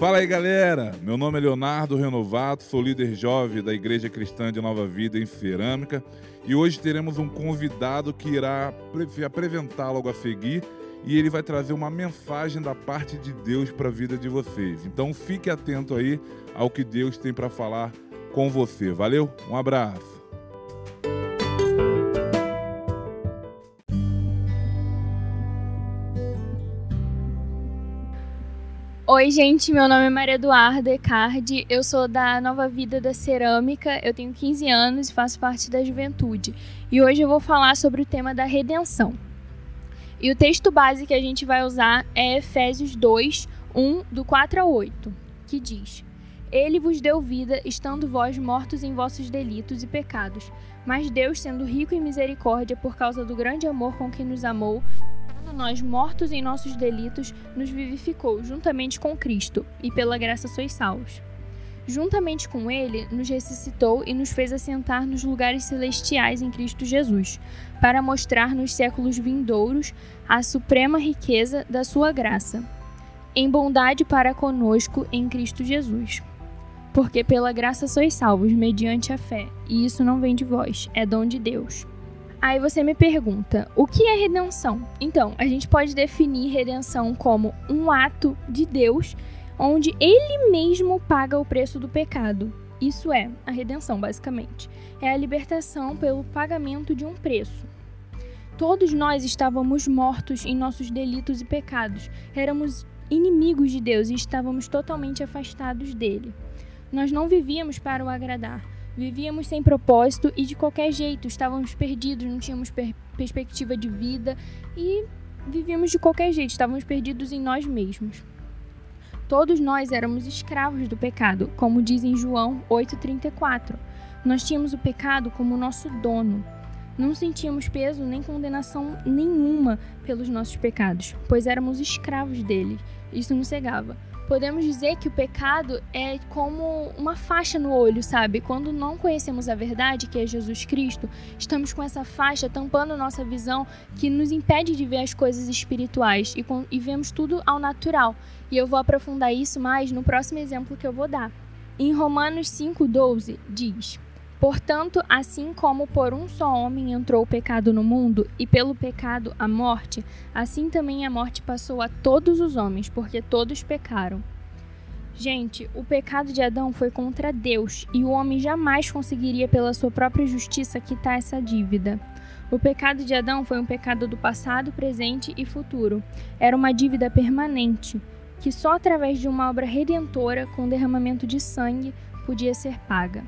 Fala aí, galera! Meu nome é Leonardo Renovato, sou líder jovem da Igreja Cristã de Nova Vida em Cerâmica e hoje teremos um convidado que irá apresentar logo a seguir e ele vai trazer uma mensagem da parte de Deus para a vida de vocês. Então fique atento aí ao que Deus tem para falar com você. Valeu? Um abraço! Oi, gente, meu nome é Maria Eduarda Ecardi, eu sou da Nova Vida da Cerâmica, eu tenho 15 anos e faço parte da juventude. E hoje eu vou falar sobre o tema da redenção. E o texto base que a gente vai usar é Efésios 2, 1, do 4 a 8, que diz: Ele vos deu vida, estando vós mortos em vossos delitos e pecados. Mas Deus, sendo rico em misericórdia, por causa do grande amor com que nos amou, nós, mortos em nossos delitos, nos vivificou juntamente com Cristo, e pela graça sois salvos. Juntamente com Ele, nos ressuscitou e nos fez assentar nos lugares celestiais em Cristo Jesus, para mostrar nos séculos vindouros a suprema riqueza da Sua graça, em bondade para conosco em Cristo Jesus. Porque pela graça sois salvos mediante a fé, e isso não vem de vós, é dom de Deus Aí você me pergunta, o que é redenção? Então, a gente pode definir redenção como um ato de Deus onde ele mesmo paga o preço do pecado. Isso é a redenção, basicamente. É a libertação pelo pagamento de um preço. Todos nós estávamos mortos em nossos delitos e pecados. Éramos inimigos de Deus e estávamos totalmente afastados dele. Nós não vivíamos para o agradar. Vivíamos sem propósito e de qualquer jeito, estávamos perdidos, não tínhamos per perspectiva de vida e vivíamos de qualquer jeito, estávamos perdidos em nós mesmos. Todos nós éramos escravos do pecado, como diz em João 8,34. Nós tínhamos o pecado como nosso dono. Não sentíamos peso nem condenação nenhuma pelos nossos pecados, pois éramos escravos dele. Isso nos cegava podemos dizer que o pecado é como uma faixa no olho, sabe? Quando não conhecemos a verdade, que é Jesus Cristo, estamos com essa faixa tampando nossa visão que nos impede de ver as coisas espirituais e, com, e vemos tudo ao natural. E eu vou aprofundar isso mais no próximo exemplo que eu vou dar. Em Romanos 5,12 diz. Portanto, assim como por um só homem entrou o pecado no mundo, e pelo pecado a morte, assim também a morte passou a todos os homens, porque todos pecaram. Gente, o pecado de Adão foi contra Deus, e o homem jamais conseguiria, pela sua própria justiça, quitar essa dívida. O pecado de Adão foi um pecado do passado, presente e futuro. Era uma dívida permanente, que só através de uma obra redentora, com derramamento de sangue, podia ser paga.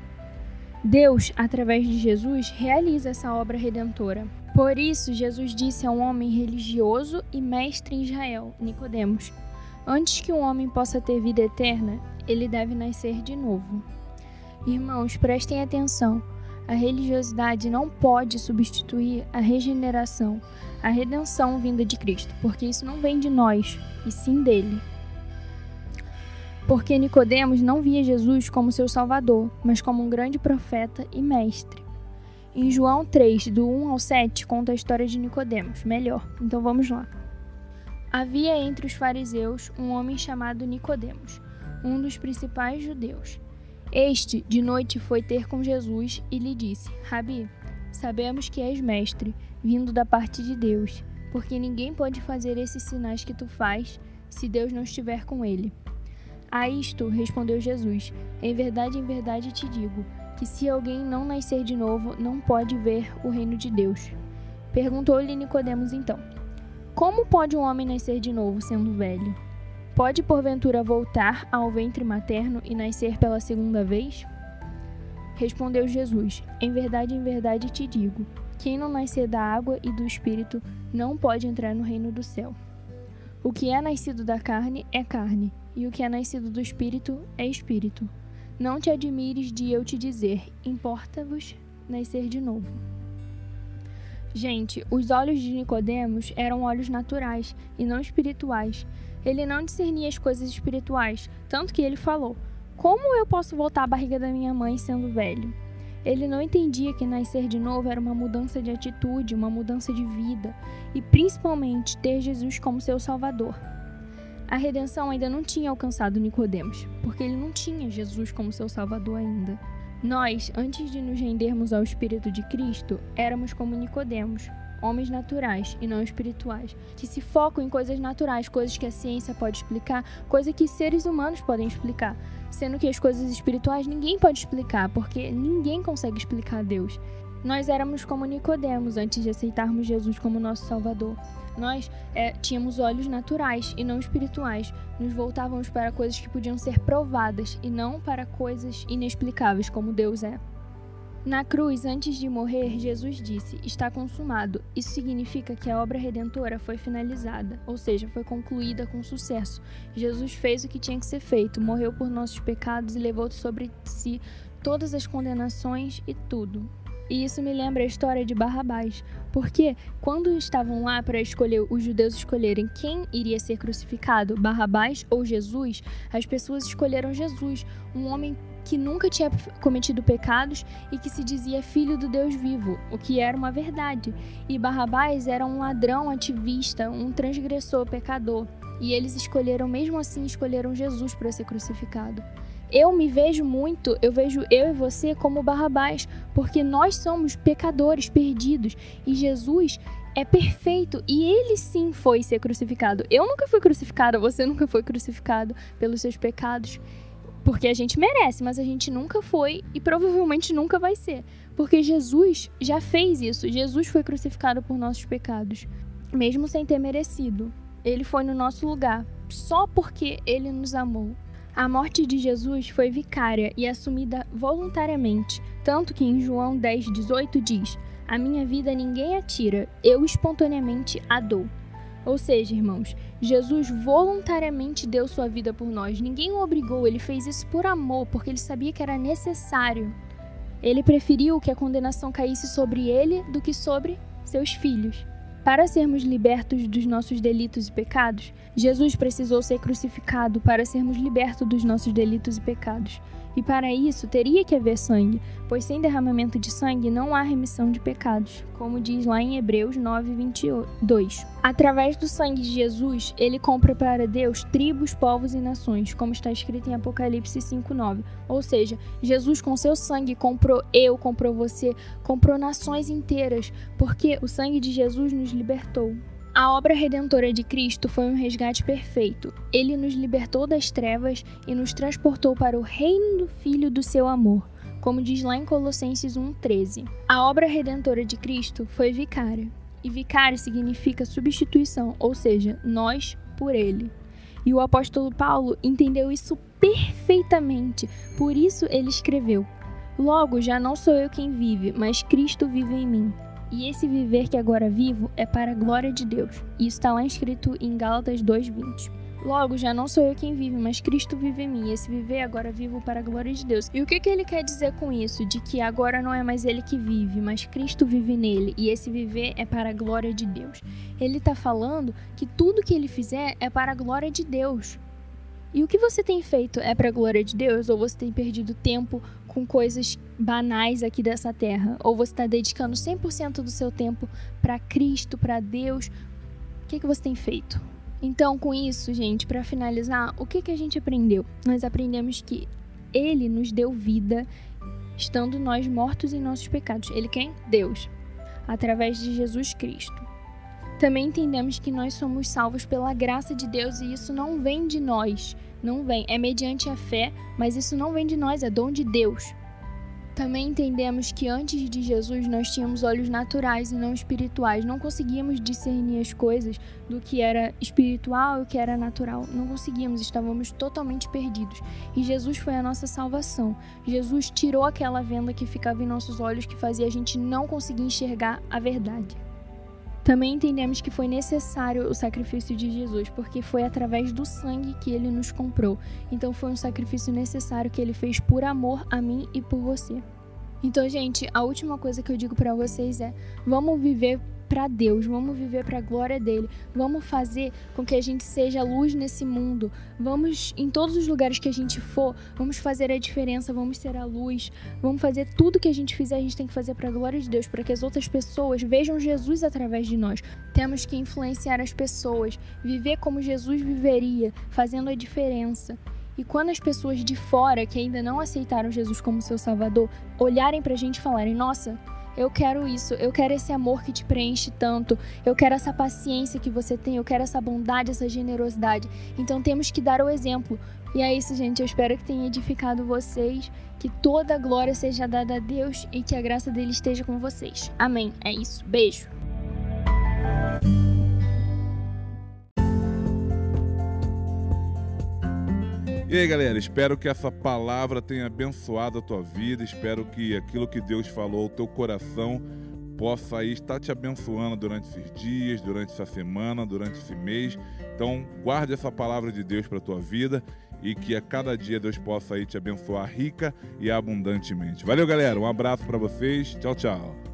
Deus, através de Jesus, realiza essa obra redentora. Por isso, Jesus disse a um homem religioso e mestre em Israel, Nicodemos: Antes que um homem possa ter vida eterna, ele deve nascer de novo. Irmãos, prestem atenção. A religiosidade não pode substituir a regeneração, a redenção vinda de Cristo, porque isso não vem de nós, e sim dele porque Nicodemos não via Jesus como seu salvador, mas como um grande profeta e mestre. Em João 3, do 1 ao 7, conta a história de Nicodemos, melhor. Então vamos lá. Havia entre os fariseus um homem chamado Nicodemos, um dos principais judeus. Este, de noite, foi ter com Jesus e lhe disse: Rabi, sabemos que és mestre, vindo da parte de Deus, porque ninguém pode fazer esses sinais que tu faz se Deus não estiver com ele. A isto respondeu Jesus: Em verdade, em verdade te digo, que se alguém não nascer de novo, não pode ver o reino de Deus. Perguntou-lhe Nicodemos então: Como pode um homem nascer de novo sendo velho? Pode porventura voltar ao ventre materno e nascer pela segunda vez? Respondeu Jesus: Em verdade, em verdade te digo, quem não nascer da água e do espírito não pode entrar no reino do céu. O que é nascido da carne é carne, e o que é nascido do espírito é espírito. Não te admires de eu te dizer: importa-vos nascer de novo. Gente, os olhos de Nicodemos eram olhos naturais e não espirituais. Ele não discernia as coisas espirituais, tanto que ele falou: Como eu posso voltar à barriga da minha mãe sendo velho? Ele não entendia que nascer de novo era uma mudança de atitude, uma mudança de vida e principalmente ter Jesus como seu Salvador. A redenção ainda não tinha alcançado Nicodemos, porque ele não tinha Jesus como seu salvador ainda. Nós, antes de nos rendermos ao espírito de Cristo, éramos como Nicodemos, homens naturais e não espirituais, que se focam em coisas naturais, coisas que a ciência pode explicar, coisas que seres humanos podem explicar, sendo que as coisas espirituais ninguém pode explicar, porque ninguém consegue explicar Deus. Nós éramos como Nicodemos antes de aceitarmos Jesus como nosso Salvador. Nós é, tínhamos olhos naturais e não espirituais. Nos voltávamos para coisas que podiam ser provadas e não para coisas inexplicáveis como Deus é. Na cruz, antes de morrer, Jesus disse: Está consumado. Isso significa que a obra redentora foi finalizada, ou seja, foi concluída com sucesso. Jesus fez o que tinha que ser feito, morreu por nossos pecados e levou sobre si todas as condenações e tudo. E isso me lembra a história de Barrabás, porque quando estavam lá para escolher os judeus escolherem quem iria ser crucificado, Barrabás ou Jesus, as pessoas escolheram Jesus, um homem que nunca tinha cometido pecados e que se dizia filho do Deus vivo, o que era uma verdade. E Barrabás era um ladrão ativista, um transgressor, pecador. E eles escolheram, mesmo assim, escolheram Jesus para ser crucificado. Eu me vejo muito, eu vejo eu e você como Barrabás, porque nós somos pecadores perdidos e Jesus é perfeito e ele sim foi ser crucificado. Eu nunca fui crucificado, você nunca foi crucificado pelos seus pecados. Porque a gente merece, mas a gente nunca foi e provavelmente nunca vai ser. Porque Jesus já fez isso. Jesus foi crucificado por nossos pecados, mesmo sem ter merecido. Ele foi no nosso lugar, só porque ele nos amou. A morte de Jesus foi vicária e assumida voluntariamente, tanto que em João 10,18 diz: A minha vida ninguém a tira, eu espontaneamente a dou. Ou seja, irmãos, Jesus voluntariamente deu sua vida por nós. Ninguém o obrigou, ele fez isso por amor, porque ele sabia que era necessário. Ele preferiu que a condenação caísse sobre ele do que sobre seus filhos. Para sermos libertos dos nossos delitos e pecados, Jesus precisou ser crucificado para sermos libertos dos nossos delitos e pecados. E para isso teria que haver sangue, pois sem derramamento de sangue não há remissão de pecados, como diz lá em Hebreus 9, 22. Através do sangue de Jesus, ele compra para Deus tribos, povos e nações, como está escrito em Apocalipse 5,9. Ou seja, Jesus com seu sangue comprou eu, comprou você, comprou nações inteiras, porque o sangue de Jesus nos libertou. A obra redentora de Cristo foi um resgate perfeito. Ele nos libertou das trevas e nos transportou para o reino do Filho do seu amor, como diz lá em Colossenses 1,13. A obra redentora de Cristo foi vicária, e vicário significa substituição, ou seja, nós por ele. E o apóstolo Paulo entendeu isso perfeitamente, por isso ele escreveu: Logo já não sou eu quem vive, mas Cristo vive em mim. E esse viver que agora vivo é para a glória de Deus. Isso está lá escrito em Gálatas 2:20. Logo, já não sou eu quem vive, mas Cristo vive em mim. E esse viver agora vivo para a glória de Deus. E o que, que ele quer dizer com isso? De que agora não é mais ele que vive, mas Cristo vive nele. E esse viver é para a glória de Deus. Ele está falando que tudo que ele fizer é para a glória de Deus. E o que você tem feito é para a glória de Deus ou você tem perdido tempo com coisas banais aqui dessa terra? Ou você está dedicando 100% do seu tempo para Cristo, para Deus? O que, que você tem feito? Então, com isso, gente, para finalizar, o que, que a gente aprendeu? Nós aprendemos que Ele nos deu vida estando nós mortos em nossos pecados. Ele quem? Deus. Através de Jesus Cristo. Também entendemos que nós somos salvos pela graça de Deus e isso não vem de nós, não vem, é mediante a fé, mas isso não vem de nós, é dom de Deus. Também entendemos que antes de Jesus nós tínhamos olhos naturais e não espirituais, não conseguíamos discernir as coisas do que era espiritual e o que era natural, não conseguíamos, estávamos totalmente perdidos. E Jesus foi a nossa salvação. Jesus tirou aquela venda que ficava em nossos olhos que fazia a gente não conseguir enxergar a verdade. Também entendemos que foi necessário o sacrifício de Jesus, porque foi através do sangue que ele nos comprou. Então foi um sacrifício necessário que ele fez por amor a mim e por você. Então, gente, a última coisa que eu digo para vocês é: vamos viver para Deus, vamos viver para a glória dele, vamos fazer com que a gente seja luz nesse mundo. Vamos em todos os lugares que a gente for, vamos fazer a diferença, vamos ser a luz, vamos fazer tudo que a gente fizer, a gente tem que fazer para a glória de Deus, para que as outras pessoas vejam Jesus através de nós. Temos que influenciar as pessoas, viver como Jesus viveria, fazendo a diferença. E quando as pessoas de fora que ainda não aceitaram Jesus como seu Salvador olharem pra gente e falarem: Nossa, eu quero isso, eu quero esse amor que te preenche tanto, eu quero essa paciência que você tem, eu quero essa bondade, essa generosidade. Então temos que dar o exemplo. E é isso, gente. Eu espero que tenha edificado vocês, que toda a glória seja dada a Deus e que a graça dele esteja com vocês. Amém. É isso. Beijo. E aí, galera, espero que essa palavra tenha abençoado a tua vida. Espero que aquilo que Deus falou ao teu coração possa aí estar te abençoando durante esses dias, durante essa semana, durante esse mês. Então, guarde essa palavra de Deus para a tua vida e que a cada dia Deus possa aí te abençoar rica e abundantemente. Valeu, galera. Um abraço para vocês. Tchau, tchau.